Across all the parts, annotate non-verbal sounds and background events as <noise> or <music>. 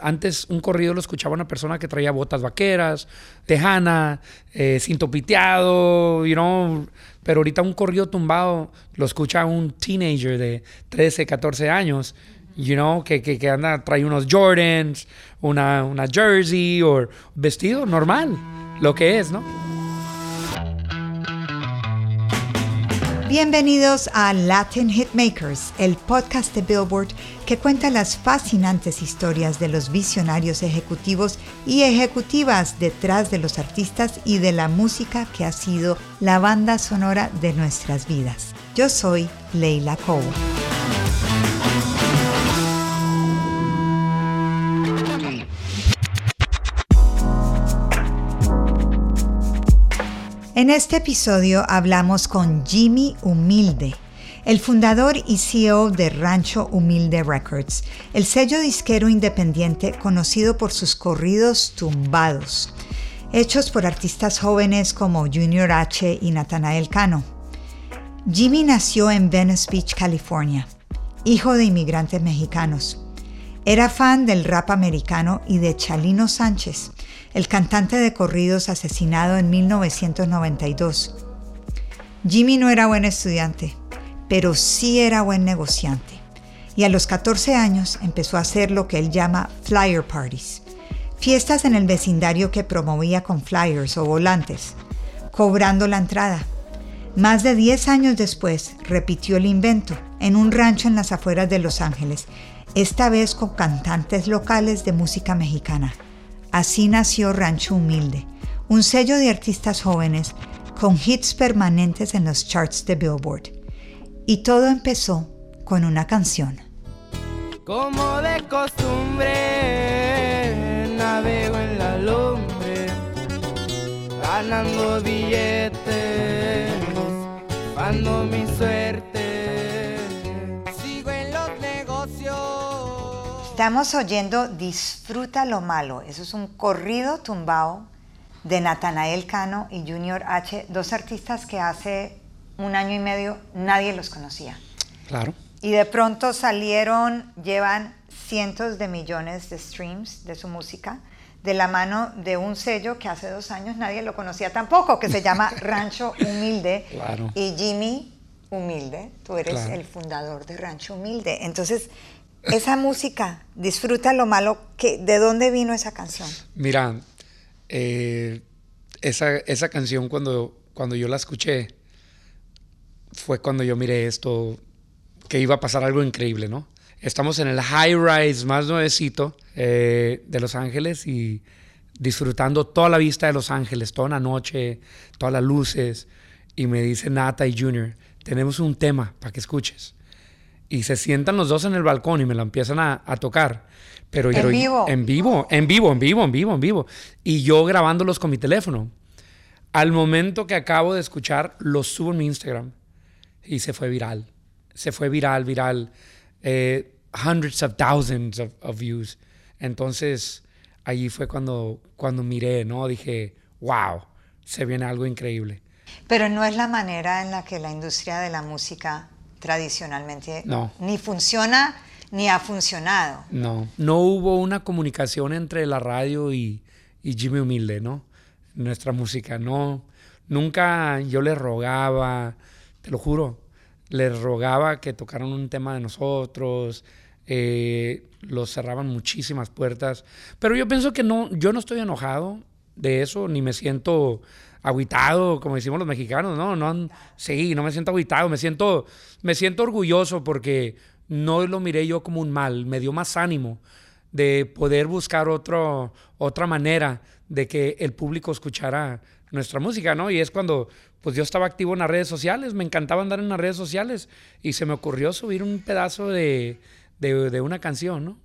Antes un corrido lo escuchaba una persona que traía botas vaqueras, tejana, eh, cinto piteado, you know, pero ahorita un corrido tumbado lo escucha un teenager de 13, 14 años, you know, que, que, que anda, trae unos Jordans, una, una jersey o vestido normal, lo que es, ¿no? Bienvenidos a Latin Hitmakers, el podcast de Billboard que cuenta las fascinantes historias de los visionarios ejecutivos y ejecutivas detrás de los artistas y de la música que ha sido la banda sonora de nuestras vidas. Yo soy Leila Cobo. En este episodio hablamos con Jimmy Humilde, el fundador y CEO de Rancho Humilde Records, el sello disquero independiente conocido por sus corridos tumbados, hechos por artistas jóvenes como Junior H y Nathanael Cano. Jimmy nació en Venice Beach, California, hijo de inmigrantes mexicanos. Era fan del rap americano y de Chalino Sánchez, el cantante de corridos asesinado en 1992. Jimmy no era buen estudiante, pero sí era buen negociante. Y a los 14 años empezó a hacer lo que él llama flyer parties, fiestas en el vecindario que promovía con flyers o volantes, cobrando la entrada. Más de 10 años después repitió el invento en un rancho en las afueras de Los Ángeles, esta vez con cantantes locales de música mexicana. Así nació Rancho Humilde, un sello de artistas jóvenes con hits permanentes en los charts de Billboard. Y todo empezó con una canción. Como de costumbre, navego en la lumbre, ganando billetes, dando Estamos oyendo Disfruta lo malo. Eso es un corrido tumbado de Natanael Cano y Junior H, dos artistas que hace un año y medio nadie los conocía. Claro. Y de pronto salieron, llevan cientos de millones de streams de su música de la mano de un sello que hace dos años nadie lo conocía tampoco, que se llama <laughs> Rancho Humilde. Claro. Y Jimmy Humilde, tú eres Claro. el fundador de Rancho Humilde. Entonces, esa música, disfruta lo malo, que, ¿de dónde vino esa canción? Mira, eh, esa, esa canción cuando, cuando yo la escuché fue cuando yo miré esto, que iba a pasar algo increíble, ¿no? Estamos en el high rise más nuevecito eh, de Los Ángeles y disfrutando toda la vista de Los Ángeles, toda la noche, todas las luces. Y me dice Nata y Junior, tenemos un tema para que escuches. Y se sientan los dos en el balcón y me la empiezan a, a tocar. Pero, ¿En pero- vivo? En vivo, en vivo, en vivo, en vivo, en vivo. Y yo grabándolos con mi teléfono. Al momento que acabo de escuchar, los subo en mi Instagram y se fue viral. Se fue viral, viral. Eh, hundreds of thousands of, of views. Entonces, allí fue cuando, cuando miré, ¿no? Dije, wow, se viene algo increíble. Pero no es la manera en la que la industria de la música tradicionalmente No. ni funciona ni ha funcionado. No, no hubo una comunicación entre la radio y, y Jimmy Humilde, ¿no? Nuestra música, no. Nunca yo le rogaba, te lo juro, le rogaba que tocaran un tema de nosotros, eh, los cerraban muchísimas puertas. Pero yo pienso que no, yo no estoy enojado de eso, ni me siento agüitado, como decimos los mexicanos, no, no, sí, no me siento agüitado, me siento, me siento orgulloso porque no lo miré yo como un mal, me dio más ánimo de poder buscar otro, otra manera de que el público escuchara nuestra música, ¿no? Y es cuando pues yo estaba activo en las redes sociales, me encantaba andar en las redes sociales y se me ocurrió subir un pedazo de, de, de una canción, ¿no?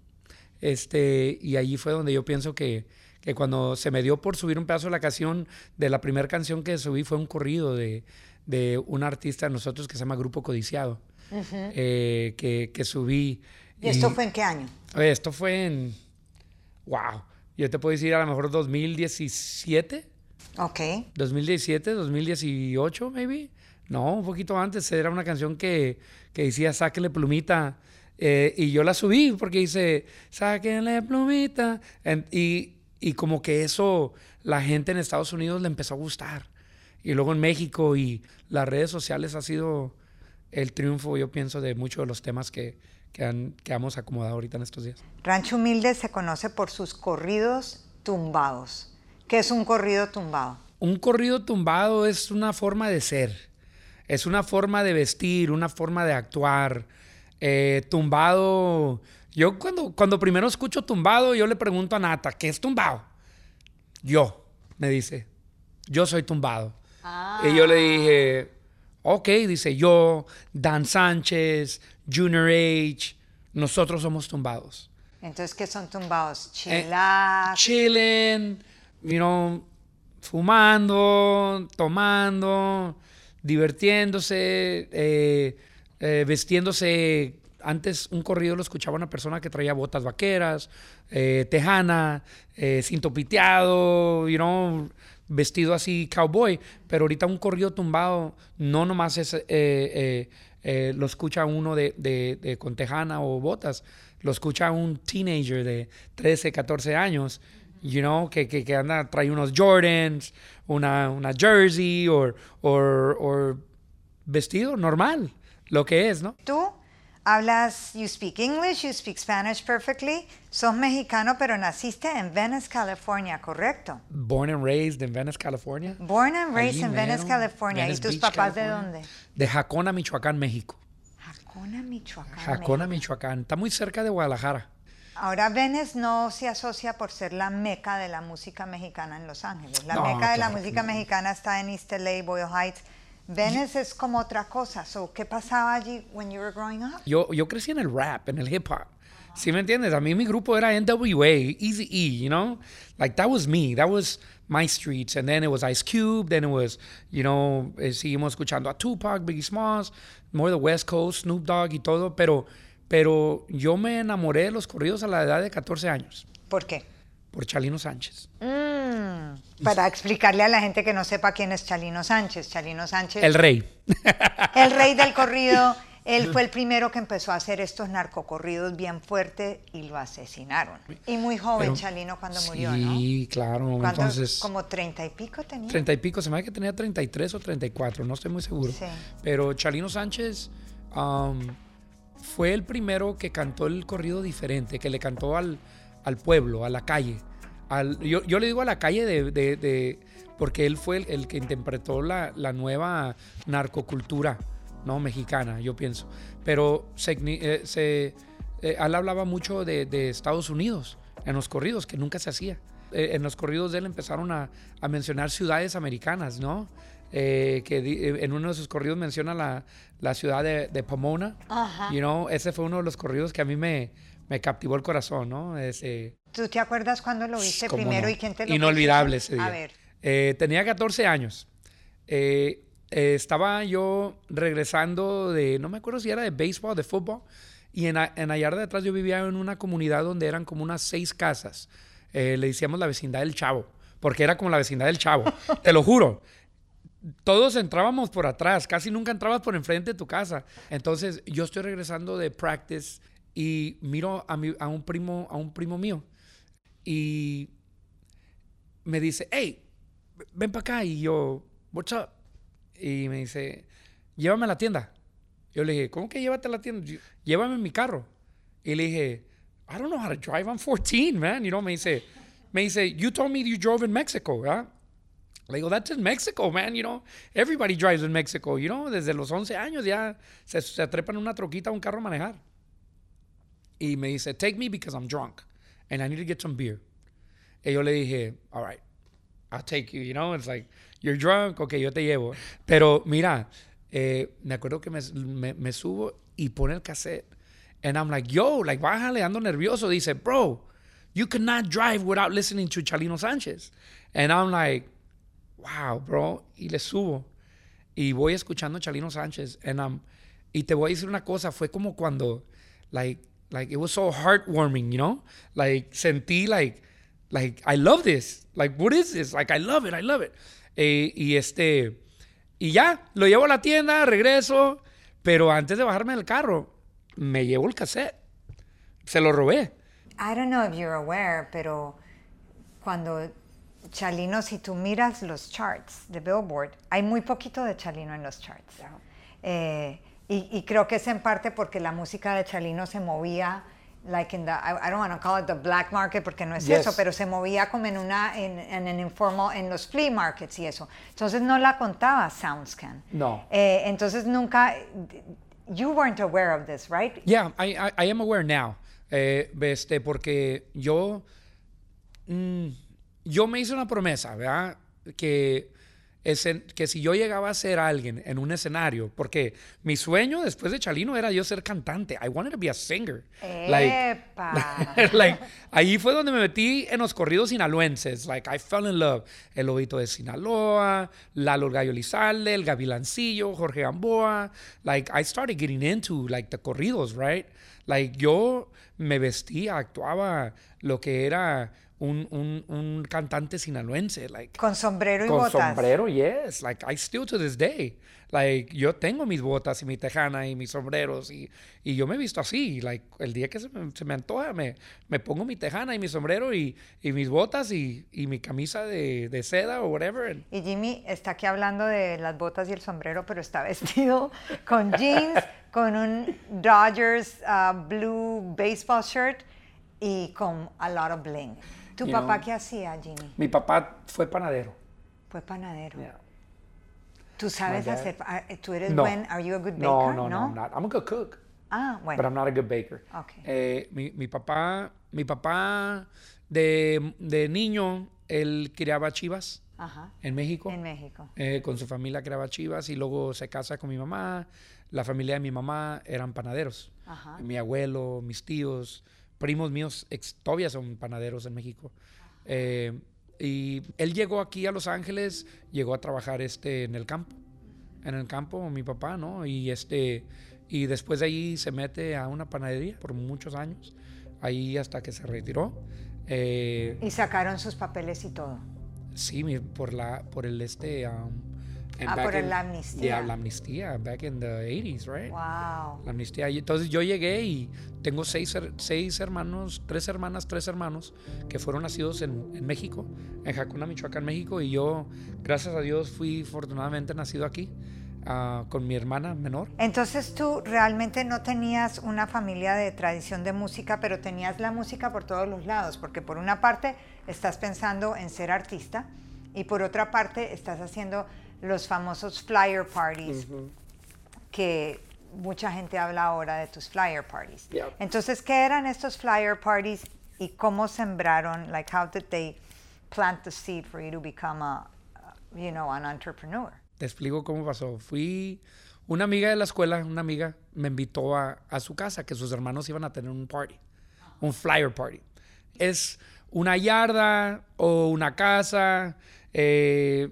Este, y allí fue donde yo pienso que, que cuando se me dio por subir un pedazo de la canción, de la primera canción que subí fue un corrido de, de un artista de nosotros que se llama Grupo Codiciado, eh, que, que subí. ¿Y esto fue en qué año? Esto fue en, wow, yo te puedo decir a lo mejor 2017. Ok. 2017, 2018, maybe. No, un poquito antes. Era una canción que, que decía Sáquenle plumita. eh, y yo la subí porque dice Sáquenle plumita. En- y, y como que eso la gente en Estados Unidos le empezó a gustar. Y luego en México y las redes sociales ha sido el triunfo, yo pienso, de muchos de los temas que, que, han, que hemos acomodado ahorita en estos días. Rancho Humilde se conoce por sus corridos tumbados. ¿Qué es un corrido tumbado? Un corrido tumbado es una forma de ser, es una forma de vestir, una forma de actuar. Eh, tumbado, yo cuando, cuando primero escucho tumbado, yo le pregunto a Nata, ¿qué es tumbado? Yo, me dice, yo soy tumbado. Y yo le dije, ok, dice yo, Dan Sánchez, Junior H, nosotros somos tumbados. Entonces, ¿qué son tumbados? Eh, Chilac. chilling, you know, fumando, tomando, divirtiéndose, eh, eh, vestiéndose. Antes un corrido lo escuchaba una persona que traía botas vaqueras, eh, tejana, eh, cinto piteado, you know, vestido así cowboy. Pero ahorita un corrido tumbado no nomás es, eh, eh, eh, lo escucha uno de, de- de- con tejana o botas, lo escucha un teenager de 13, 14 años, you know, que, que, que anda, trae unos Jordans, una, una jersey o vestido normal, lo que es, ¿no? Tú hablas, you speak English, you speak Spanish perfectly. Sos mexicano, pero naciste en Venice, California, ¿correcto? Born and raised in Venice, California. Born and raised Allí in Venice, California. Venice ¿Y tus Beach, papás de dónde? De Jacona, Michoacán, México. Jacona, Michoacán. Jacona, México. Michoacán. Está muy cerca de Guadalajara. Ahora, Venice no se asocia por ser la meca de la música mexicana en Los Ángeles. La No, meca de la claro música no. mexicana está en East LA, Boyle Heights. Venice es como otra cosa. So, ¿Qué pasaba allí when you were growing up? Yo, yo crecí en el rap, en el hip hop. ¿Sí me entiendes? A mí mi grupo era NWA, Easy E, you know? Like that was me, that was my streets. And then it was Ice Cube, then it was, you know, eh, seguimos escuchando a Tupac, Biggie Smalls, more the West Coast, Snoop Dogg y todo. Pero, pero yo me enamoré de los corridos a la edad de 14 años ¿Por qué? Por Chalino Sánchez. Mm, para explicarle a la gente que no sepa quién es Chalino Sánchez. Chalino Sánchez, El rey. el rey del corrido. <laughs> Él fue el primero que empezó a hacer estos narcocorridos bien fuertes y lo asesinaron. Y muy joven Pero- Chalino cuando murió, ¿no? Sí, claro. Entonces, como treinta y pico tenía. Treinta y pico, se me hace que tenía 33 o 34, no estoy muy seguro. Sí. Pero Chalino Sánchez um, fue el primero que cantó el corrido diferente, que le cantó al, al pueblo, a la calle. Al, yo, yo le digo a la calle de, de- de- porque él fue el, el que interpretó la, la nueva narcocultura no mexicana, yo pienso. Pero se, eh, se- eh, él hablaba mucho de, de Estados Unidos en los corridos, que nunca se hacía. Eh, en los corridos de él empezaron a, a mencionar ciudades americanas, ¿no? Eh, que di- en uno de sus corridos menciona la, la ciudad de, de Pomona. Ajá. You know, ese fue uno de los corridos que a mí me, me captivó el corazón, ¿no? Ese, ¿Tú te acuerdas cuándo lo viste ¿Cómo primero no? y quién te lo Inolvidable ese día. A ver. Eh, tenía 14 años. Eh, eh, estaba yo regresando de, no me acuerdo si era de béisbol, de fútbol, y en, en Ayarda de atrás yo vivía en una comunidad donde eran como unas seis casas. Le decíamos la vecindad del Chavo, porque era como la vecindad del Chavo, <laughs> te lo juro. Todos entrábamos por atrás, casi nunca entrabas por enfrente de tu casa. Entonces yo estoy regresando de practice y miro a, un primo, a un primo mío y me dice, hey, ven para acá. Y yo, what's up? Y me dice, llévame a la tienda. Yo le dije, ¿cómo que llévate a la tienda? Llévame en mi carro. Y le dije, I don't know how to drive. I'm 14, man. You know, me dice, me dice, you told me you drove in Mexico, ¿verdad? Le digo, that's in Mexico, man. You know, everybody drives in Mexico. You know, desde los 11 años ya se, se trepan una troquita a un carro a manejar. Y me dice, take me because I'm drunk and I need to get some beer. Y yo le dije, all right, I'll take you, you know, it's like, you're drunk, ok, yo te llevo. Pero mira, eh, me acuerdo que me, me- me subo y pone el cassette And I'm like, yo, like, bájale, ando nervioso. Dice, bro, you cannot drive without listening to Chalino Sánchez. And I'm like, wow, bro. Y le subo. Y voy escuchando Chalino Sánchez. And I'm, y te voy a decir una cosa, fue como cuando, like, like, it was so heartwarming, you know? Like, sentí, like, like, I love this. Like, what is this? Like, I love it, I love it. Eh, y este, y ya, lo llevo a la tienda, regreso. Pero antes de bajarme del carro, me llevo el cassette. Se lo robé. I don't know if you're aware, pero cuando Chalino, si tú miras los charts de Billboard, hay muy poquito de Chalino en los charts. Eh, y, y creo que es en parte porque la música de Chalino se movía, like in the, I, I don't want to call it the black market porque no es Yes. eso, pero se movía como en una, en, en informal, en los flea markets y eso. Entonces no la contaba SoundScan. No. Eh, entonces nunca, you weren't aware of this, right? Yeah, I, I, I am aware now. Eh, este, porque yo, mm, yo me hice una promesa, ¿verdad? Que, ese- que si yo llegaba a ser alguien en un escenario, porque mi sueño después de Chalino era yo ser cantante. I wanted to be a singer. Epa. <laughs> like, ahí fue donde me metí en los corridos sinaloenses. Like, I fell in love. El Lobito de Sinaloa, Lalo Gallo Lizalde, el Gavilancillo, Jorge Gamboa. Like, I started getting into, like, the corridos, right? Like, yo me vestía, actuaba lo que era un, un, un cantante sinaloense. Like, Con sombrero y con botas. sombrero, yes. Like, I still to this day. Like, yo tengo mis botas y mi tejana y mis sombreros y, y yo me he visto así. Like, el día que se me, se me antoja, me, me pongo mi tejana y mi sombrero y, y mis botas y, y mi camisa de, de seda o whatever. and- Y Jimmy está aquí hablando de las botas y el sombrero, pero está <laughs> vestido con jeans, con un Dodgers uh, blue baseball shirt y con a lot of bling. ¿Tu You papá know. qué hacía, Jimmy? Mi papá fue panadero. Fue panadero. Yeah. ¿Tú sabes dad. hacer? ah, ¿Tú eres No. buen? ¿Are you a good baker? No, no, no, I'm not. I'm a good cook. Ah, but bueno. I'm not a good baker. Okay. Eh, mi, mi papá, mi papá de, de niño, él criaba chivas Ajá. en México. En México. Eh, con su familia criaba chivas y luego se casa con mi mamá. La familia de mi mamá eran panaderos. Ajá. Mi abuelo, mis tíos, primos míos ex- todavía son panaderos en México. Eh, y él llegó aquí a Los Ángeles, llegó a trabajar este, en el campo. En el campo, mi papá, ¿no? Y, este, y después de ahí se mete a una panadería por muchos años, ahí hasta que se retiró. Eh, Y sacaron sus papeles y todo. Sí, por la por el este um, Ah, por in- la amnistía. Yeah, la amnistía back in the 80s, right? Wow. La amnistía. Entonces yo llegué y tengo seis, seis hermanos, tres hermanas, tres hermanos que fueron nacidos en, en México, en Jacuna, Michoacán, México. Y yo, gracias a Dios, fui afortunadamente nacido aquí ah, con mi hermana menor. Entonces tú realmente no tenías una familia de tradición de música, pero tenías la música por todos los lados, porque por una parte estás pensando en ser artista y por otra parte estás haciendo los famosos flyer parties, que mucha gente habla ahora de tus flyer parties. Yeah. Entonces, ¿qué eran estos flyer parties y cómo sembraron? Like, how did they plant the seed for you to become a, you know, an entrepreneur? Te explico cómo pasó. Fui una amiga de la escuela, una amiga me invitó a, a su casa, que sus hermanos iban a tener un party, un flyer party. Es una yarda o una casa, eh,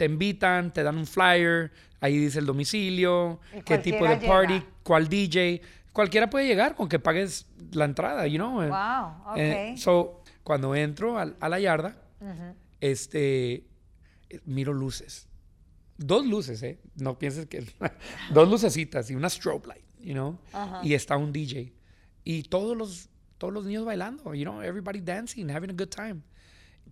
te invitan, te dan un flyer, ahí dice el domicilio, qué tipo de party, llega. cuál DJ. Cualquiera puede llegar con que pagues la entrada, you know. Wow, Eh, ok. so, cuando entro al- a, la yarda, este, eh, miro luces. Dos luces, ¿eh? No pienses que... <laughs> dos lucecitas y una strobe light, you know. Y está un DJ. Y todos los, todos los niños bailando, you know, everybody dancing, having a good time.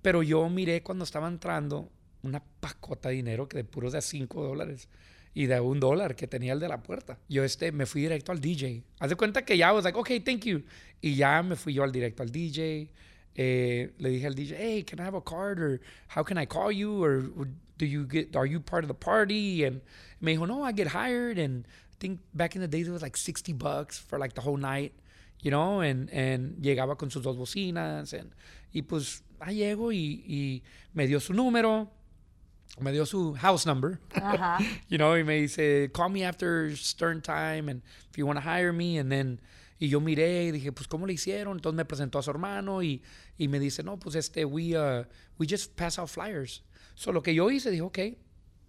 Pero yo miré cuando estaba entrando una pacota de dinero que de puros de 5 dólares y de un dólar que tenía el de la puerta. Yo este, me fui directo al DJ. Haz de cuenta que ya, was like, okay, thank you. Y ya me fui yo al directo al DJ. Eh, le dije al DJ, hey, can I have a card? Or how can I call you? Or, or do you get, are you part of the party? And me dijo, no, I get hired. And I think back in the days it was like 60 bucks for like the whole night you know, and, and llegaba con sus dos bocinas, and, y pues ahí llego y, y me dio su número, me dio su house number, <laughs> you know, y me dice, call me after Stern time, and if you want to hire me, and then, Y yo miré y dije, pues, ¿cómo le hicieron? Entonces me presentó a su hermano y, y me dice, no, pues, este, we, uh, we just pass out flyers. So, lo que yo hice, dije, ok,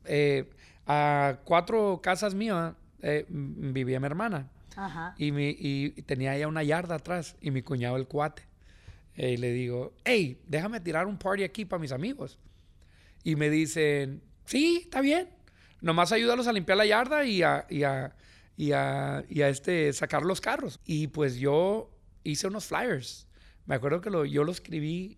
eh, a cuatro casas mías eh, vivía mi hermana. Ajá. Y, mi, y tenía ella una yarda atrás y mi cuñado el cuate. Eh, Y le digo, hey, déjame tirar un party aquí para mis amigos. Y me dicen, sí, está bien. Nomás ayúdalos a limpiar la yarda y a, y a, y a, y a, este, sacar los carros. Y pues yo hice unos flyers. Me acuerdo que lo, yo lo escribí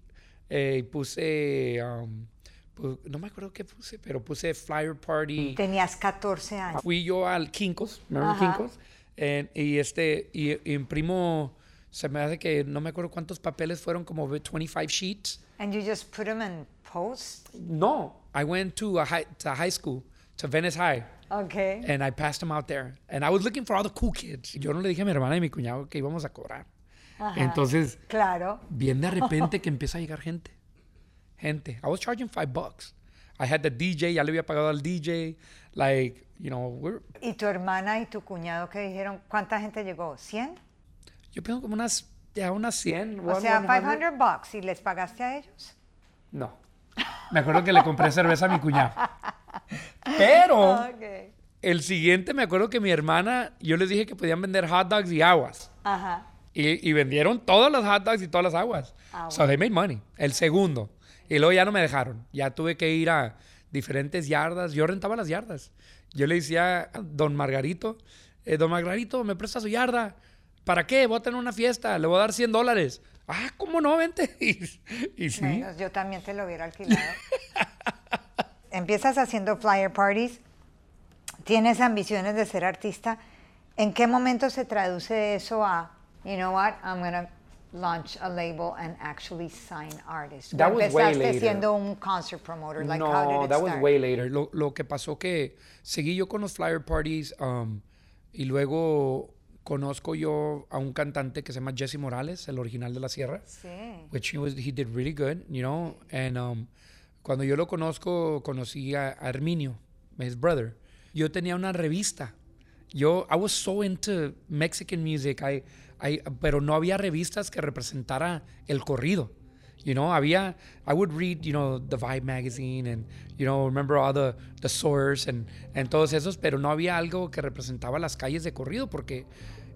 eh, y puse, um, pu- no me acuerdo qué puse, pero puse flyer party. Tenías 14 años. Fui yo al Kinkos, ¿remember Ajá. Kinkos? En- y este, y, y imprimo, se me hace que no me acuerdo cuántos papeles fueron, como 25 sheets. And you just put them in post? No, I went to a high, to high school, to Venice High, Okay. and I passed them out there. And I was looking for all the cool kids. Yo no le dije a mi hermana y mi cuñado que íbamos a cobrar. Entonces, Claro. bien de repente que empieza a llegar gente. Gente. I was charging five bucks. I had the DJ, ya le había pagado al DJ. Like, you know, we're, ¿Y tu hermana y tu cuñado qué dijeron? ¿Cuánta gente llegó? ¿100? Yo pienso como unas, ya unas 100. O sea, 500 bucks. ¿Y les pagaste a ellos? No. Me acuerdo que le compré cerveza a mi cuñado. Pero Ok. el siguiente, me acuerdo que mi hermana, yo les dije que podían vender hot dogs y aguas. Ajá. Y, y vendieron todos los hot dogs y todas las aguas. Ah, So they made money. El segundo. Y luego ya no me dejaron. Ya tuve que ir a diferentes yardas. Yo rentaba las yardas. Yo le decía a don Margarito, eh, don Margarito, ¿me presta su yarda? ¿Para qué? Voy a tener una fiesta. Le voy a dar 100 dólares. Ah, ¿cómo no? Vente. <laughs> Y, y sí. Menos, yo también te lo hubiera alquilado. <laughs> Empiezas haciendo flyer parties, tienes ambiciones de ser artista. ¿En qué momento se traduce eso a, you know what, I'm going to launch a label and actually sign artists? ¿O That was way empezaste later. siendo un concert promoter? Like, how did no, it that was start? way later. Lo, lo que pasó que seguí yo con los flyer parties um, y luego conozco yo a un cantante que se llama Jesse Morales, el original de La Sierra. Sí. which he was he did really good, you know. And um, cuando yo lo conozco, conocí a, a Herminio, his brother. Yo tenía una revista. Yo I was so into Mexican music, I, I, pero no había revistas que representara el corrido. You know, había I would read, you know, the Vibe magazine and you know, remember all the the Source and and todos esos, pero no había algo que representaba las calles de corrido porque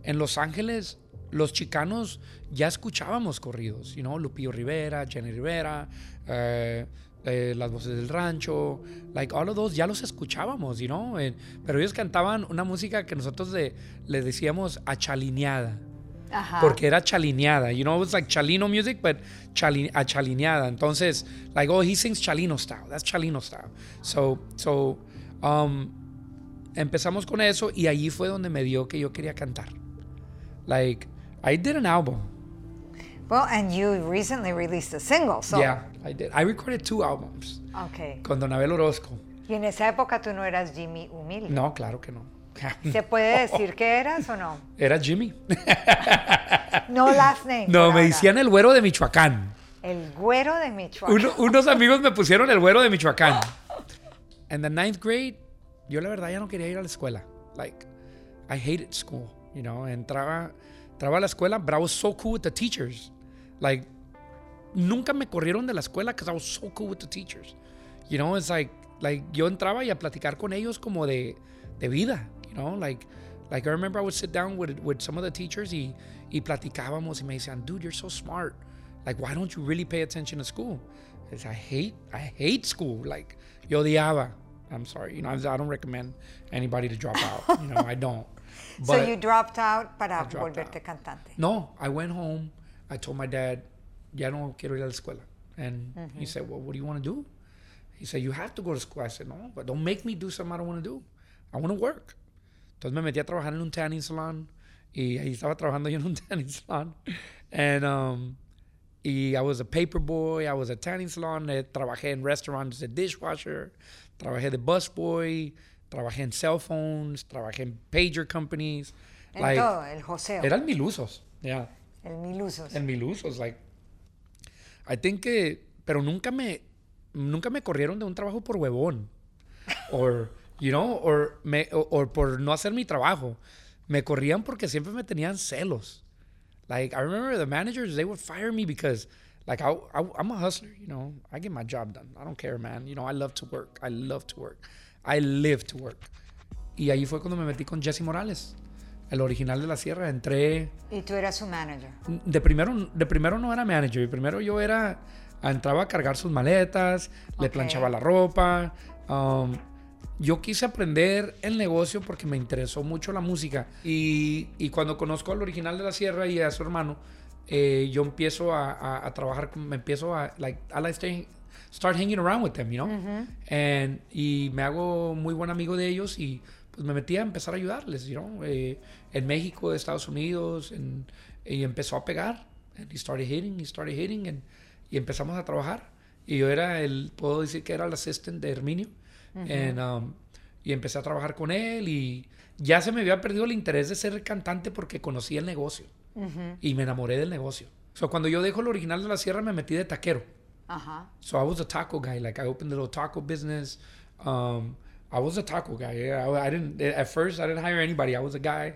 en Los Ángeles los chicanos ya escuchábamos corridos, you know, Lupillo Rivera, Jenny Rivera, eh, eh, las voces del rancho, like all of those ya los escuchábamos, you know, eh, pero ellos cantaban una música que nosotros le, le decíamos achalineada, Ajá. porque era chalineada, you know, it was like chalino music, but chali, achalineada, entonces, like, oh, he sings chalino style, that's chalino style, so, so, um, empezamos con eso y allí fue donde me dio que yo quería cantar. Like, I did an album. Well, and you recently released a single, so. Yeah, I did. I recorded two albums Okay. con Don Abel Orozco. Y en esa época tú no eras Jimmy Humilde. No, claro que no. ¿Se puede decir que eras o no? Era Jimmy. No last name. No, me decían el güero de Michoacán. El güero de Michoacán. Uno- unos amigos me pusieron el güero de Michoacán. En the ninth grade, yo la verdad ya no quería ir a la escuela. Like, I hated school, you know. Entraba, entraba a la escuela, but I was so cool with the teachers. Like, nunca me corrieron de la escuela because I was so cool with the teachers. You know, it's like, like yo entraba y a platicar con ellos como de, de vida, you know, like, like I remember I would sit down with, with some of the teachers y, y platicábamos y me decían, dude, you're so smart. Like, why don't you really pay attention to school? It's, I hate, I hate school. Like, yo odiaba. I'm sorry, you know, I don't recommend anybody to drop out. You know, I don't. <laughs> so you dropped out para I dropped volverte out. cantante. no, I went home. I told my dad, ya no quiero ir a la escuela. And he mm-hmm. said, well, what do you want to do? He said, you have to go to school. I said, no, but don't make me do something I don't want to do. I want to work. Entonces me metí a trabajar en un tanning salon. Y ahí estaba trabajando yo en un <laughs> tanning salon. And, um, y I was a paper boy. I was a tanning salon. Eh, trabajé en restaurants de dishwasher. Trabajé de busboy. Trabajé en cell phones. Trabajé en pager companies. En todo, el joseo. Eran mil usos. Yeah. el mil usos. En mil usos. Like, I think que, pero nunca me, nunca me corrieron de un trabajo por huevón. Or, you know, or, me, o- or por no hacer mi trabajo. Me corrían porque siempre me tenían celos. Like I remember the managers, they would fire me because like I, I I'm a hustler, you know. I get my job done. I don't care, man. You know, I love to work. I love to work. I live to work. Y ahí fue cuando me metí con Jesse Morales, el original de la Sierra. Entré Y tú eras su manager. de primero, de primero no era manager, de primero yo era, entraba a cargar sus maletas, le planchaba la ropa. um, yo quise aprender el negocio porque me interesó mucho la música. Y, y cuando conozco al original de la Sierra y a su hermano, eh, yo empiezo a, a- a trabajar, me empiezo a, like, I like staying- start hanging around with them, you know? And- y me hago muy buen amigo de ellos y pues me metí a empezar a ayudarles, you know? Eh, en México, Estados Unidos, en- y empezó a pegar. And he started hitting, he started hitting, and- y empezamos a trabajar. Y yo era el, puedo decir que era el assistant de Herminio. And, um, y empecé a trabajar con él y ya se me había perdido el interés de ser cantante porque conocí el negocio. Y me enamoré del negocio. So, cuando yo dejo el original de la sierra me metí de taquero. Ajá. So I was a taco guy. Like I opened a little taco business. Um, I was a taco guy. I, I didn't at first I didn't hire anybody. I was a guy,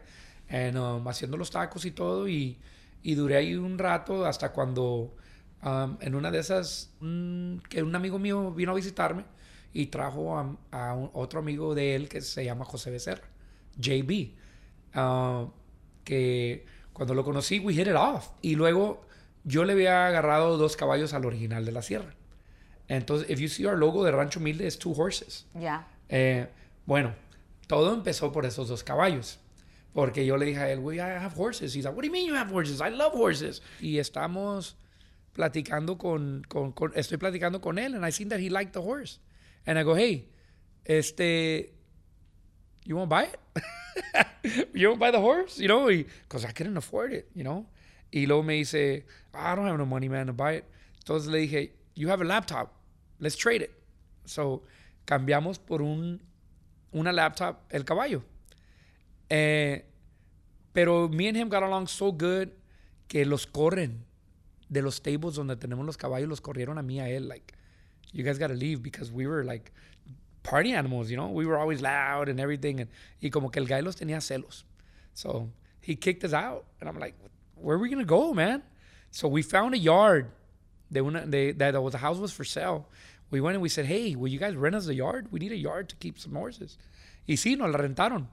and um, haciendo los tacos y todo y, y duré ahí un rato hasta cuando um, en una de esas mm, que un amigo mío vino a visitarme y trajo a, a un- otro amigo de él que se llama José Becerra, JB, uh, que cuando lo conocí we hit it off y luego yo le había agarrado dos caballos al original de la sierra. Entonces, if you see our logo de Rancho Humilde, es two horses. Ya. Eh, bueno, todo empezó por esos dos caballos. Porque yo le dije a él, we I have horses. He's like, what do you mean you have horses? I love horses. Y estamos platicando con, con, con- estoy platicando con él, and I seen that he liked the horse. And I go, hey, este, you want to buy it? <laughs> you want to buy the horse? You know, because I couldn't afford it, you know. Y luego me dice, I don't have no money, man, to buy it. Entonces le dije, you have a laptop, let's trade it. So, cambiamos por un, una laptop el caballo. Eh, pero me and him got along so good que los corren de los stables donde tenemos los caballos, los corrieron a mí a él. Like, you guys gotta leave because we were like party animals, you know? We were always loud and everything. And, y como que el guy los tenía celos. So he kicked us out. And I'm like, where are we gonna go, man? So we found a yard. they, de, that was, the house was for sale. We went and we said, hey, will you guys rent us a yard? We need a yard to keep some horses. Y sí, nos la rentaron.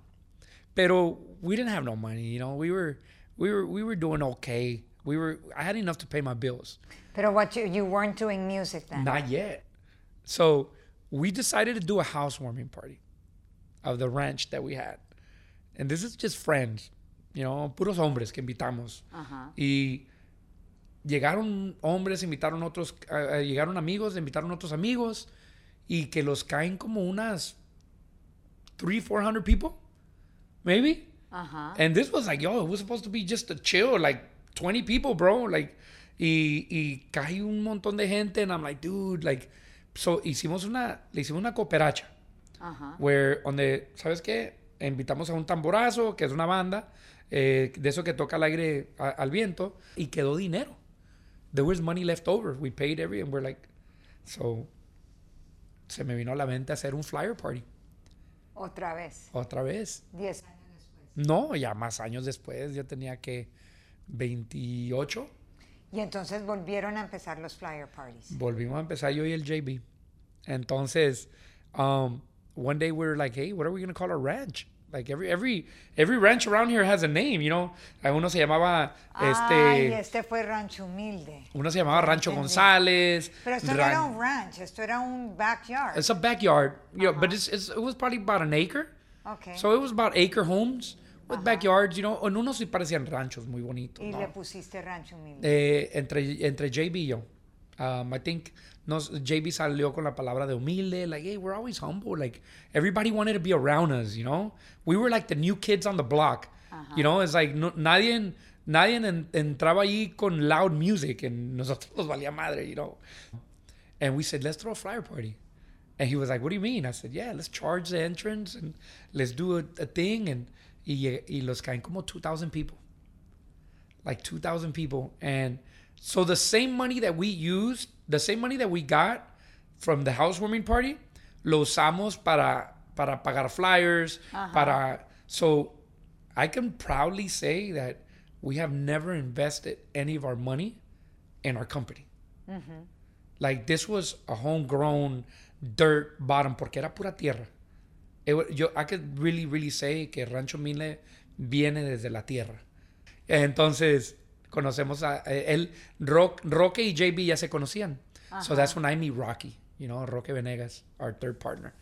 Pero we didn't have no money, you know. We were, we were, we were doing okay. We were, I had enough to pay my bills. But what you, you weren't doing music then. Not yet. So we decided to do a housewarming party of the ranch that we had. And this is just friends, you know, puros hombres que invitamos. Ajá. Y llegaron hombres, invitaron otros, eh, eh, llegaron amigos, invitaron otros amigos y que los caen como unas 3, 400 people, maybe. Ajá. And this was like, yo, it was supposed to be just a chill, like 20 people, bro. Like, y, y cae un montón de gente, and I'm like, dude, like, so hicimos una, le hicimos una cooperacha, Ajá. where, donde, ¿sabes qué? Invitamos a un tamborazo, que es una banda, eh, de eso que toca al aire, a- al viento, y quedó dinero. There was money left over. We paid every, and we're like, so, se me vino a la mente hacer un flyer party, Otra vez. otra vez. Diez años después. No, ya más años después, yo tenía que 28. Y entonces volvieron a empezar los flyer parties. Volvimos a empezar yo y el JB. Entonces, um, one day we were like, hey, what are we going to call our ranch? Like every every every ranch around here has a name, you know. Uno se llamaba Ay, este este fue Rancho Humilde. uno se llamaba Rancho entendí. González. Pero esto no era un ranch, esto era un backyard. It's a backyard, you know, but it's, it's it was probably about an acre. Ok. So it was about acre homes with backyards, you know. En unos sí parecían ranchos muy bonitos. y ¿no? le pusiste Rancho Humilde. Eh, entre, entre JB y yo. Um, I think nos, JB salió con la palabra de humilde, like, hey, we're always humble. Like, everybody wanted to be around us, you know? We were like the new kids on the block. You know, it's like, no, nadie, nadie en- entraba ahí con loud music and nosotros nos valía madre, you know? And we said, let's throw a flyer party. And he was like, what do you mean? I said, yeah, let's charge the entrance and let's do a, a thing. And, y, y los caen como 2,000 people like 2,000 people. And so the same money that we used, the same money that we got from the housewarming party, lo usamos para, para pagar flyers, para... So I can proudly say that we have never invested any of our money in our company. Mm-hmm. Like this was a homegrown dirt bottom porque era pura tierra. It wa- yo, I could really, really say que Rancho Mile viene desde la tierra. Entonces, conocemos a eh, él, Rock, Roque y JB ya se conocían. So that's when I meet Rocky, you know, Roque Venegas, our third partner.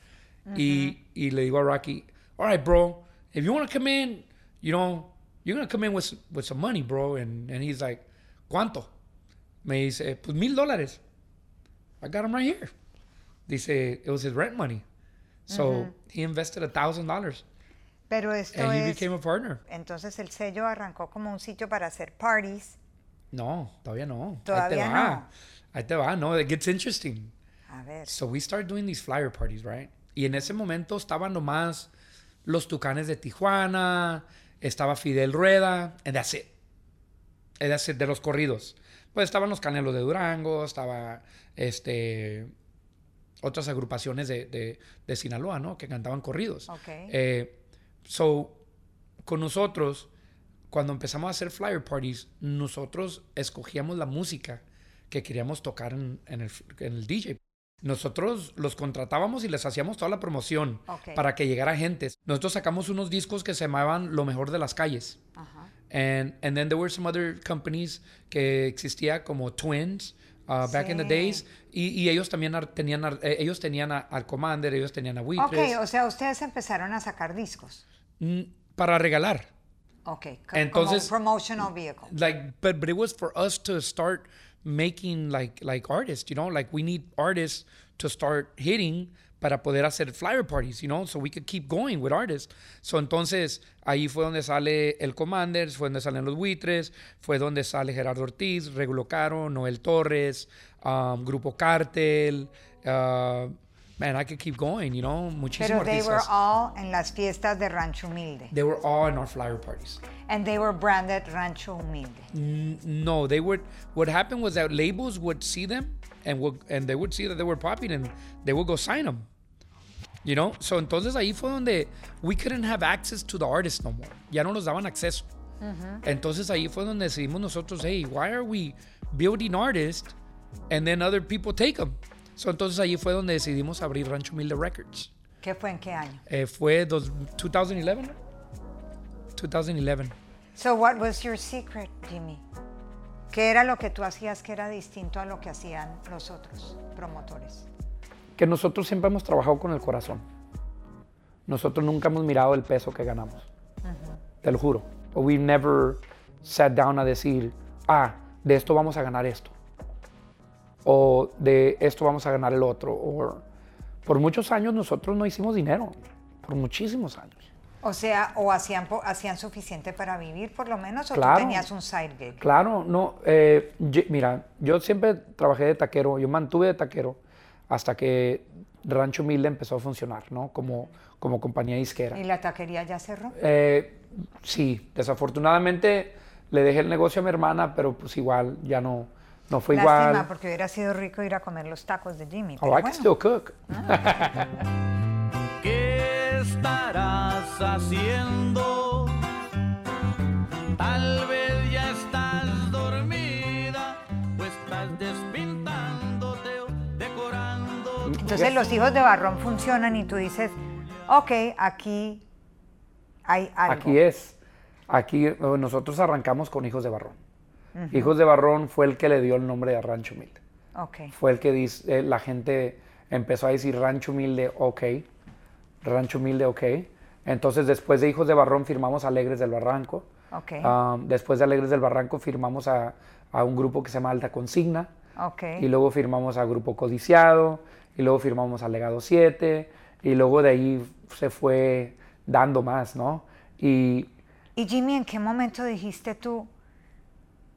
y, y le digo a Rocky, all right, bro, if you want to come in, you know, you're going to come in with, with some money, bro. And, and he's like, ¿cuánto? Me dice, pues mil dólares. I got him right here. Dice, it was his rent money. So he invested a thousand dollars Pero esto and he es... became a partner. Entonces el sello arrancó como un sitio para hacer parties. No, todavía no. Ahí te Todavía va. no. Ahí te va. No, it gets interesting. A ver. So we started doing these flyer parties, right? Y en ese momento estaban nomás los Tucanes de Tijuana, estaba Fidel Rueda, and that's it. And that's it, de los corridos. Pues estaban los Canelos de Durango, estaba este otras agrupaciones de, de, de Sinaloa, ¿no? Que cantaban corridos. Ok. Eh, so, con nosotros, cuando empezamos a hacer flyer parties, nosotros escogíamos la música que queríamos tocar en, en el, en el DJ. Nosotros los contratábamos y les hacíamos toda la promoción Ok. para que llegara gente. Nosotros sacamos unos discos que se llamaban Lo mejor de las calles. Ajá. And, and then there were some other companies que existía como Twins uh, back in the days. Y, y ellos también ar- tenían, ar- eh, ellos tenían a- al Commander, ellos tenían a Ok, Waitress. o sea, ustedes empezaron a sacar discos. Mm, para regalar. Ok, Entonces- como promotional vehicle. like but but it was for us to start making like like artists you know like we need artists to start hitting para poder hacer flyer parties you know so we could keep going with artists so entonces ahí fue donde sale el Commanders fue donde salen los buitres fue donde sale Gerardo Ortiz Regulo Caro Noel Torres um, Grupo Cartel uh, man I could keep going you know muchísimos Pero they were all en las fiestas de Rancho Humilde. they were all in our flyer parties And they were branded Rancho Humilde. No, they would. What happened was that labels would see them and would and they would see that they were popping and they would go sign them. You know, so entonces ahí fue donde we couldn't have access to the artists no more. Ya no nos daban acceso. Entonces ahí fue donde decidimos nosotros, hey, why are we building artists and then other people take them? So entonces ahí fue donde decidimos abrir Rancho Humilde Records. ¿Qué fue en qué año? Eh, fue dos, 2011. 2011. So what was your secret, Jimmy? ¿Qué era lo que tú hacías que era distinto a lo que hacían los otros promotores? Que nosotros siempre hemos trabajado con el corazón. Nosotros nunca hemos mirado el peso que ganamos. Te lo juro. We never sat down a decir, ah, de esto vamos a ganar esto. O de esto vamos a ganar el otro. O por muchos años nosotros no hicimos dinero. Por muchísimos años. O sea, o hacían, suficiente para vivir por lo menos, o Claro. tú tenías un side gig. Claro, no. eh, ye- mira, yo siempre trabajé de taquero, yo mantuve de taquero hasta que Rancho Humilde empezó a funcionar, ¿no? Como, como compañía disquera. ¿Y la taquería ya cerró? Eh, sí, desafortunadamente le dejé el negocio a mi hermana, pero pues igual ya no, no fue Lástima, igual. porque hubiera sido rico ir a comer los tacos de Jimmy. Oh, pero I can bueno. still cook. <laughs> ¿Qué estarás haciendo? Entonces los hijos de Barrón funcionan y tú dices, ok, aquí hay algo. Aquí es. Aquí eh, nosotros arrancamos con Hijos de Barrón. Hijos de Barrón fue el que le dio el nombre a Rancho Humilde. Ok. Fue el que dice, eh, la gente empezó a decir Rancho Humilde, ok. Rancho Humilde, ok. Entonces después de Hijos de Barrón firmamos Alegres del Barranco. Ok. Ah, después de Alegres del Barranco firmamos a, a un grupo que se llama Alta Consigna. Ok. Y luego firmamos a Grupo Codiciado. Y luego firmamos a Legado 7. Y luego de ahí se fue dando más, ¿no? Y Y Jimmy, ¿en qué momento dijiste tú,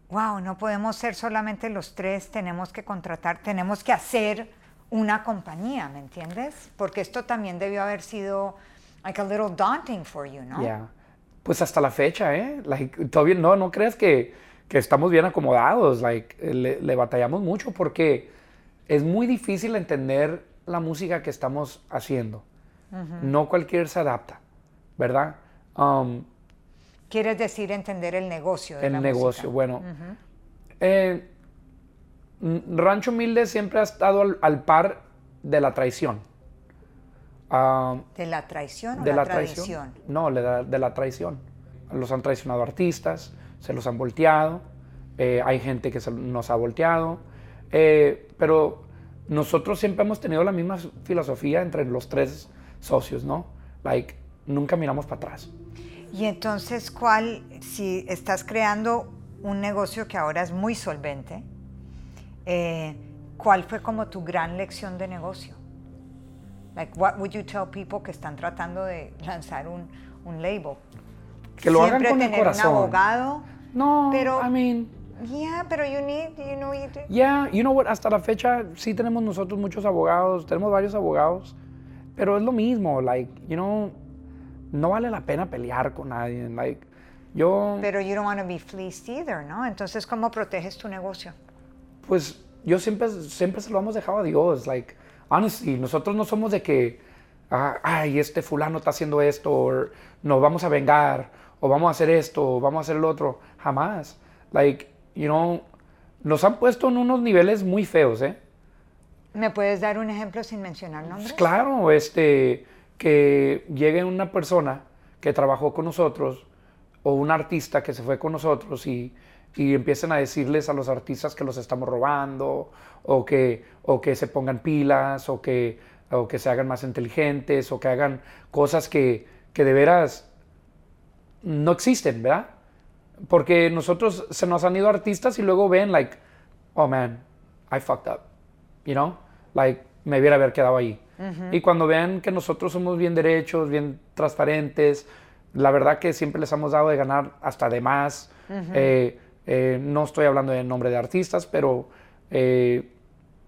wow, no podemos ser solamente los tres, tenemos que contratar, tenemos que hacer una compañía, ¿me entiendes? Porque esto también debió haber sido like a little daunting for you, ¿no? ya, pues hasta la fecha, ¿eh? Like, todavía no, no creas que, que estamos bien acomodados. Like, le, le batallamos mucho porque es muy difícil entender la música que estamos haciendo. No cualquier se adapta, ¿verdad? Um, Quieres decir entender el negocio de el la negocio. música. Bueno, eh, mm, Rancho Humilde siempre ha estado al, al par de la traición. Ah, ¿De la traición o de la, tradición? traición. No, de la, de la traición. Los han traicionado artistas, se los han volteado, eh, hay gente que se nos ha volteado, eh, pero nosotros siempre hemos tenido la misma filosofía entre los tres socios, ¿no? Like, nunca miramos para atrás. Y entonces, ¿cuál, si estás creando un negocio que ahora es muy solvente, eh, cuál fue como tu gran lección de negocio? Like, what would you tell people que están tratando de lanzar un, un label? Que lo hagan Siempre con el tener corazón. un abogado. No, Pero- I mean, Yeah, pero you need, you know, you do- yeah, you know what, hasta la fecha sí tenemos nosotros muchos abogados, tenemos varios abogados, pero es lo mismo, like, you know, no vale la pena pelear con nadie, like, yo, pero you don't want to be fleeced either, ¿no? Entonces, ¿cómo proteges tu negocio? pues, yo siempre, siempre se lo hemos dejado a Dios, like, honestly, nosotros no somos de que, ah, ay, este fulano está haciendo esto, o nos vamos a vengar, o vamos a hacer esto, o vamos a hacer lo otro, jamás, like, you know, nos han puesto en unos niveles muy feos, ¿eh? ¿Me puedes dar un ejemplo sin mencionar nombres? Claro, este, que llegue una persona que trabajó con nosotros o un artista que se fue con nosotros y, y empiecen a decirles a los artistas que los estamos robando o que, o que se pongan pilas o que, o que se hagan más inteligentes o que hagan cosas que, que de veras no existen, ¿verdad? Porque nosotros se nos han ido artistas y luego ven, like, oh man, I fucked up, you know? Like, me hubiera haber quedado ahí. Y cuando vean que nosotros somos bien derechos, bien transparentes, la verdad que siempre les hemos dado de ganar hasta de más. Eh, eh, no estoy hablando en nombre de artistas, pero eh,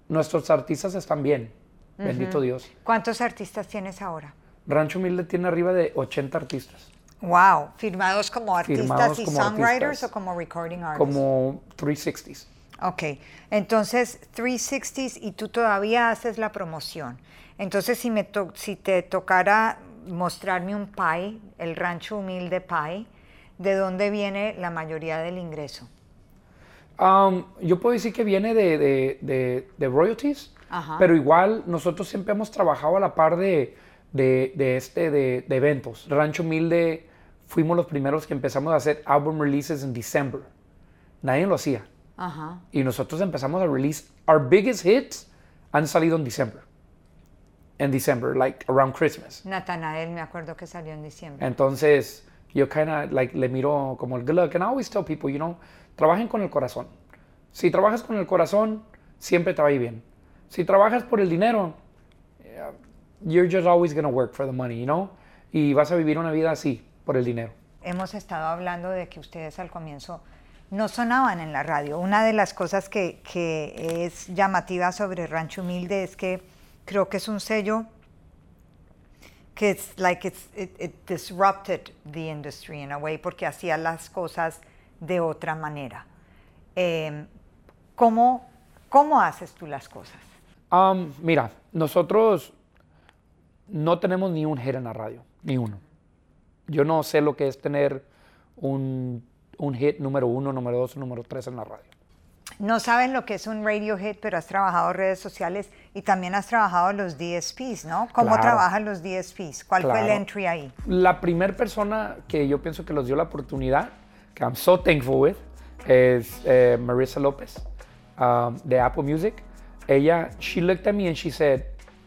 nuestros artistas están bien, bendito Dios. ¿Cuántos artistas tienes ahora? Rancho Humilde tiene arriba de 80 artistas, Wow, firmados como artistas Firmados y como songwriters artistas. o como recording artists. como 360s. Ok, entonces 360s y tú todavía haces la promoción. Entonces si, me to- si te tocara mostrarme un pie, el rancho humilde pie, ¿de dónde viene la mayoría del ingreso? Um, yo puedo decir que viene de, de- de- de royalties, Ajá. pero igual nosotros siempre hemos trabajado a la par de, de- de este, de, de eventos. Rancho Humilde fuimos los primeros que empezamos a hacer album releases en December. Nadie lo hacía. Ajá. Y nosotros empezamos a release, our biggest hits han salido en December. En December, like around Christmas. Natanael, me acuerdo que salió en diciembre. Entonces, yo kind of like le miro como el good luck. And I always tell people, you know, trabajen con el corazón. Si trabajas con el corazón, siempre te va a ir bien. Si trabajas por el dinero, yeah, you're just always going to work for the money, you know? Y vas a vivir una vida así, por el dinero. Hemos estado hablando de que ustedes al comienzo no sonaban en la radio. Una de las cosas que, que es llamativa sobre Rancho Humilde es que creo que es un sello que it's like it's, it, it disrupted the industry in a way porque hacía las cosas de otra manera. Eh, ¿cómo, ¿Cómo haces tú las cosas? Um, mira, nosotros no tenemos ni un hit en la radio, ni uno. Yo no sé lo que es tener un, un hit número uno, número dos, número tres en la radio. No sabes lo que es un radio hit, pero has trabajado redes sociales y también has trabajado los DSPs, ¿no? ¿Cómo Claro. trabajan los DSPs? ¿Cuál fue el entry ahí? La primera persona que yo pienso que los dio la oportunidad, que I'm so thankful with, es eh, Marissa López um, de Apple Music. Ella, she looked at me and she said,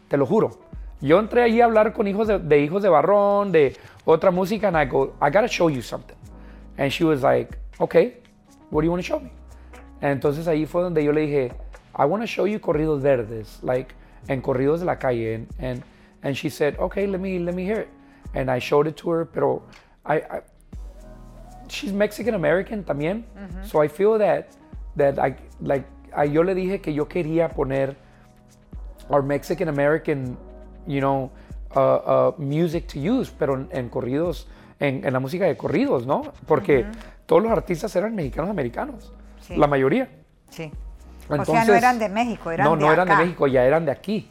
te lo juro, yo entré ahí a hablar con hijos de, de hijos de Barrón, de otra música, and I go, I gotta show you something. And she was like, okay, what do you want to show me? Entonces ahí fue donde yo le dije, I want to show you corridos verdes, like, en corridos de la calle. And, and, and she said, okay, let me, let me hear it. And I showed it to her, pero I, I she's Mexican American también. So I feel that, that I, like, I- yo le dije que yo quería poner our Mexican American, you know, uh, uh, music to use, pero en, en corridos, en, en la música de corridos, ¿no? Porque todos los artistas eran mexicanos americanos, Sí. la mayoría. Sí. o sea, no Entonces- eran de México, eran no, de no eran de. México, ya eran de aquí.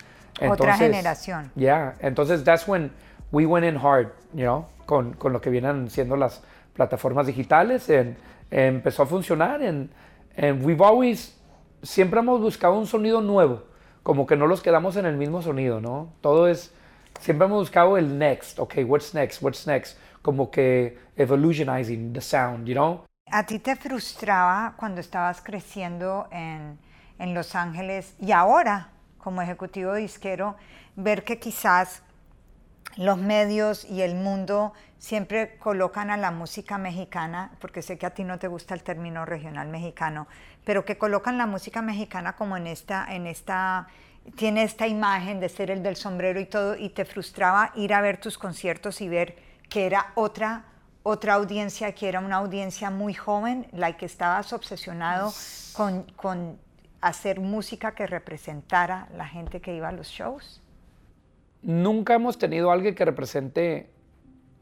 Otra generación. Yeah, entonces that's when we went in hard, you know, con, con lo que vienen siendo las plataformas digitales, en- empezó a funcionar. And we've always, siempre hemos buscado un sonido nuevo, como que no los quedamos en el mismo sonido, ¿no? Todo es, siempre hemos buscado el next, ok, what's next, what's next, como que evolutionizing the sound, you know? ¿A ti te frustraba cuando estabas creciendo en, en Los Ángeles y ahora como ejecutivo disquero ver que quizás los medios y el mundo siempre colocan a la música mexicana, porque sé que a ti no te gusta el término regional mexicano, pero que colocan la música mexicana como en esta, en esta, tiene esta imagen de ser el del sombrero y todo, y te frustraba ir a ver tus conciertos y ver que era otra, otra audiencia, que era una audiencia muy joven, la que estabas obsesionado con, con hacer música que representara la gente que iba a los shows. nunca hemos tenido alguien que represente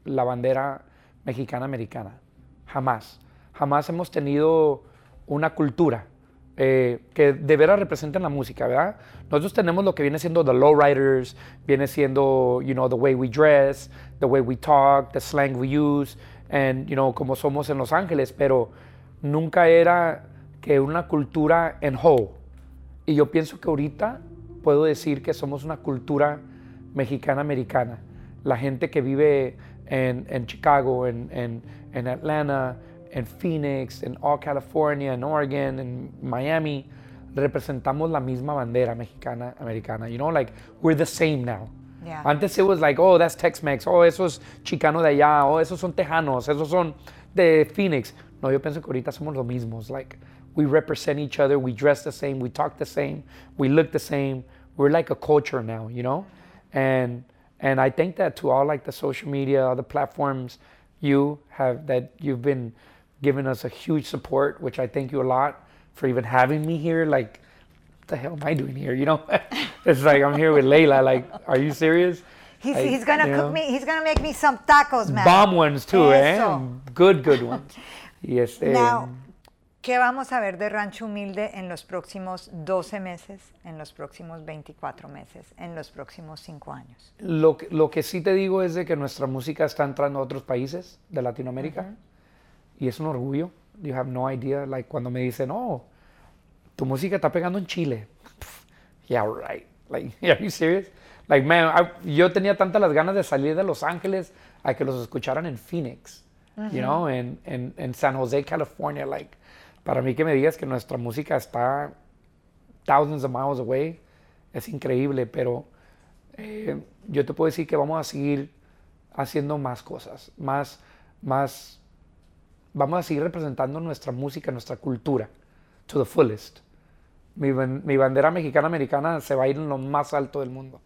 la bandera mexicana-americana. Jamás. Jamás hemos tenido una cultura eh, que de veras la música, ¿verdad? Nosotros tenemos lo que viene siendo the lowriders, viene siendo, you know, the way we dress, the way we talk, the slang we use, and, you know, como somos en Los Ángeles, pero nunca era que una cultura en whole. Y yo pienso que ahorita puedo decir que somos una cultura mexicana-americana. La gente que vive en, en Chicago, and, en, en Atlanta, and Phoenix, and all California, and Oregon, and Miami, representamos la misma bandera mexicana-americana. You know, like, we're the same now. Yeah. Antes it was like, oh, that's Tex-Mex, oh, eso es chicano de allá, oh, esos son tejanos, esos son de Phoenix. No, yo pienso que ahorita somos los mismos. Like, we represent each other, we dress the same, we talk the same, we look the same. We're like a culture now, you know? And and I think that to all like the social media, all the platforms, you have that you've been giving us a huge support, which I thank you a lot for even having me here. Like, what the hell am I doing here? You know? <laughs> it's like I'm here with Layla. Like, are you serious? He's, Like, he's gonna cook know? me. He's gonna make me some tacos, man. Bomb ones too, eh? Eso. Good, good ones. <laughs> yes. Now, ¿qué vamos a ver de Rancho Humilde en los próximos 12 meses, en los próximos 24 meses, en los próximos 5 años? lo, que- lo que sí te digo es de que nuestra música está entrando a otros países de Latinoamérica y es un orgullo. You have no idea. Like cuando me dicen, oh, tu música está pegando en Chile. Pff, <laughs> Yeah, right. Like, <laughs> are you serious? Like, man, I- yo tenía tantas las ganas de salir de Los Ángeles a que los escucharan en Phoenix, you know, en, en, en San Jose, California. Like, para mí que me digas que nuestra música está thousands of miles away, es increíble, pero eh, yo te puedo decir que vamos a seguir haciendo más cosas, más, más, vamos a seguir representando nuestra música, nuestra cultura, to the fullest. Mi, ban- mi bandera mexicana-americana se va a ir en lo más alto del mundo.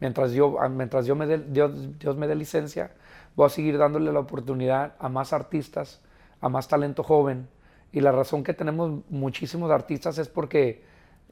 Mientras yo, ah, mientras yo me Dios, Dios me dé licencia, voy a seguir dándole la oportunidad a más artistas, a más talento joven. Y la razón que tenemos muchísimos artistas es porque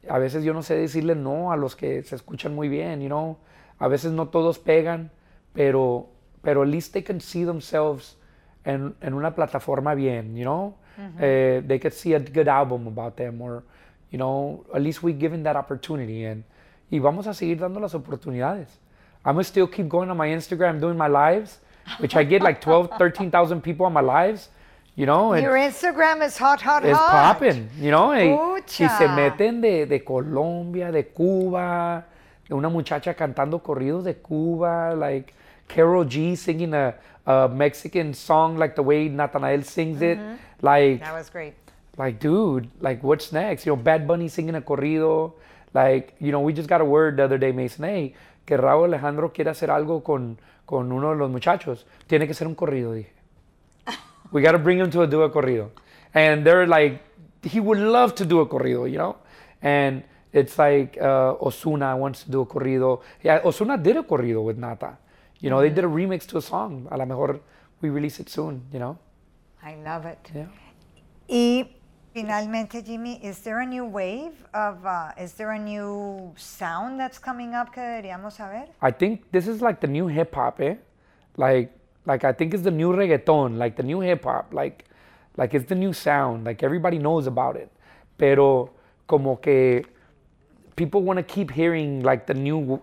a veces yo no sé decirle no a los que se escuchan muy bien, you know. A veces no todos pegan, pero, pero at least they can see themselves en, en una plataforma bien, you know. Eh, they could see a good album about them or, you know, at least we given that opportunity and y vamos a seguir dando las oportunidades. I'm gonna still keep going on my Instagram doing my lives, which I get like 12, 13,000 <laughs> people on my lives, you know, Your Instagram is hot, hot, es hot. popping, you know, y, y se meten de, de Colombia, de Cuba, de una muchacha cantando corridos de Cuba, like Carol G singing a, a Mexican song like the way Nathanael sings it, like That was great. like dude, like what's next? You know, Bad Bunny singing a corrido, like you know, we just got a word the other day, Mason, hey, que Raúl Alejandro quiere hacer algo con, con uno de los muchachos, tiene que ser un corrido, dije. We got to bring him to a do a corrido. And they're like, he would love to do a corrido, you know? And it's like uh, Osuna wants to do a corrido. Yeah, Osuna did a corrido with Nata. You know, they did a remix to a song. A lo mejor we release it soon, you know? I love it. Yeah. Y finalmente, Jimmy, is there a new wave of, uh, is there a new sound that's coming up que deberíamos saber? I think this is like the new hip hop, eh? Like, like I think it's the new reggaeton, like the new hip hop, like, like it's the new sound. Like everybody knows about it, pero como que people want to keep hearing like the new,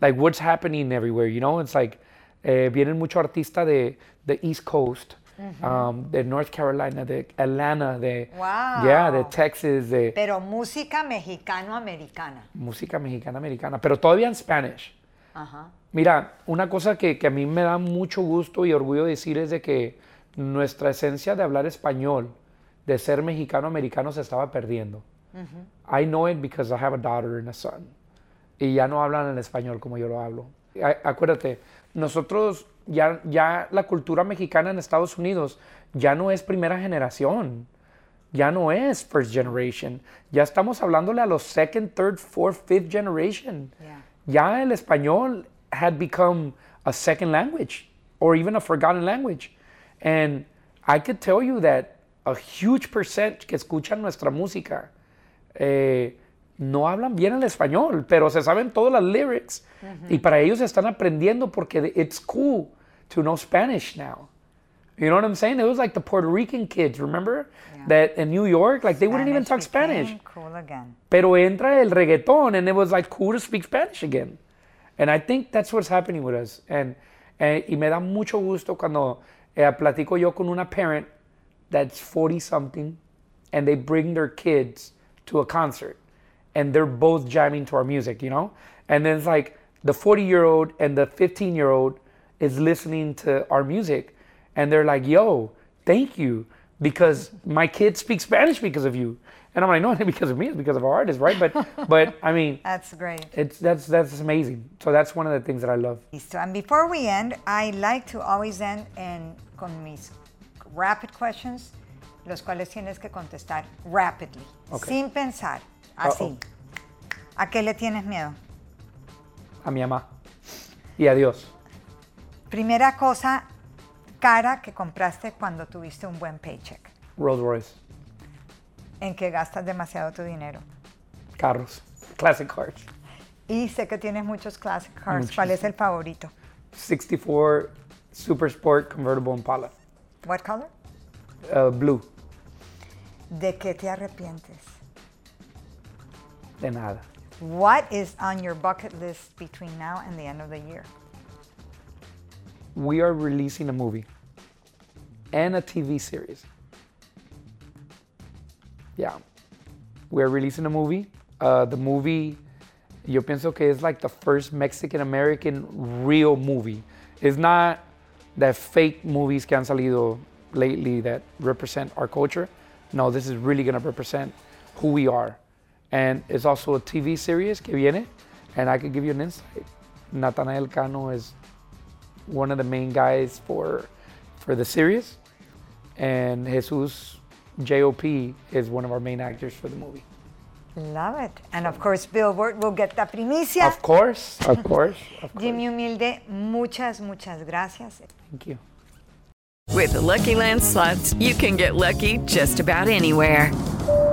like what's happening everywhere. You know, it's like eh, vienen mucho artista de the East Coast um, de North Carolina, de Atlanta, de, Wow. yeah, de Texas, de Pero música mexicano-americana. música mexicana, americana, pero todavía en Spanish. Ajá. Mira, una cosa que, que a mí me da mucho gusto y orgullo decir es de que nuestra esencia de hablar español, de ser mexicano-americano, se estaba perdiendo. I know it because I have a daughter and a son. Y ya no hablan en español como yo lo hablo. A- Acuérdate, nosotros ya, ya la cultura mexicana en Estados Unidos ya no es primera generación. Ya no es first generation. Ya estamos hablándole a los second, third, fourth, fifth generation. Yeah. Ya el español had become a second language or even a forgotten language. And I could tell you that a huge percent que escuchan nuestra música eh, no hablan bien el español, pero se saben todas las lyrics y para ellos están aprendiendo porque it's cool to know Spanish now. You know what I'm saying? It was like the Puerto Rican kids, remember? That in New York, like they wouldn't even talk Spanish. Cool again. Pero entra el reggaeton and it was like cool to speak Spanish again. And I think that's what's happening with us. And, eh, y me da mucho gusto cuando eh, platico yo con una parent that's 40 something and they bring their kids to a concert and they're both jamming to our music, you know? And then it's like the 40 year old and the 15 year old is listening to our music and they're like, yo, thank you because my kid speaks Spanish because of you. And I'm like, no, not <laughs> because of me, it's because of our artists, right? But, but <laughs> I mean, That's great. it's that's that's amazing. So that's one of the things that I love. Listo. And before we end, I like to always end in con mis rapid questions, los cuales tienes que contestar rapidly, Ok. sin pensar, así. Uh-oh. ¿A qué le tienes miedo? A mi mamá. Y adiós. Primera cosa cara que compraste cuando tuviste un buen paycheck. Rolls Royce. En que gastas demasiado tu dinero. Carros. Classic cars. Y sé que tienes muchos classic cars. ¿Cuál es el favorito? 64 Super Sport convertible Impala. What color? Uh, blue. ¿De qué te arrepientes? De nada. What is on your bucket list between now and the end of the year? We are releasing a movie and a TV series. Yeah. We're releasing a movie. Uh, the movie, yo pienso que es like the first Mexican American real movie. It's not that fake movies que han salido lately that represent our culture. No, this is really to represent who we are. And it's also a TV series que viene, and I could give you an insight. Nathanael Cano is one of the main guys for for the series, and Jesus JOP is one of our main actors for the movie. Love it. And of course, Billboard will get la primicia. Of course, of <laughs> course, of course. Jimmy Humilde, muchas, muchas gracias. Thank you. With the Lucky Land slots, you can get lucky just about anywhere.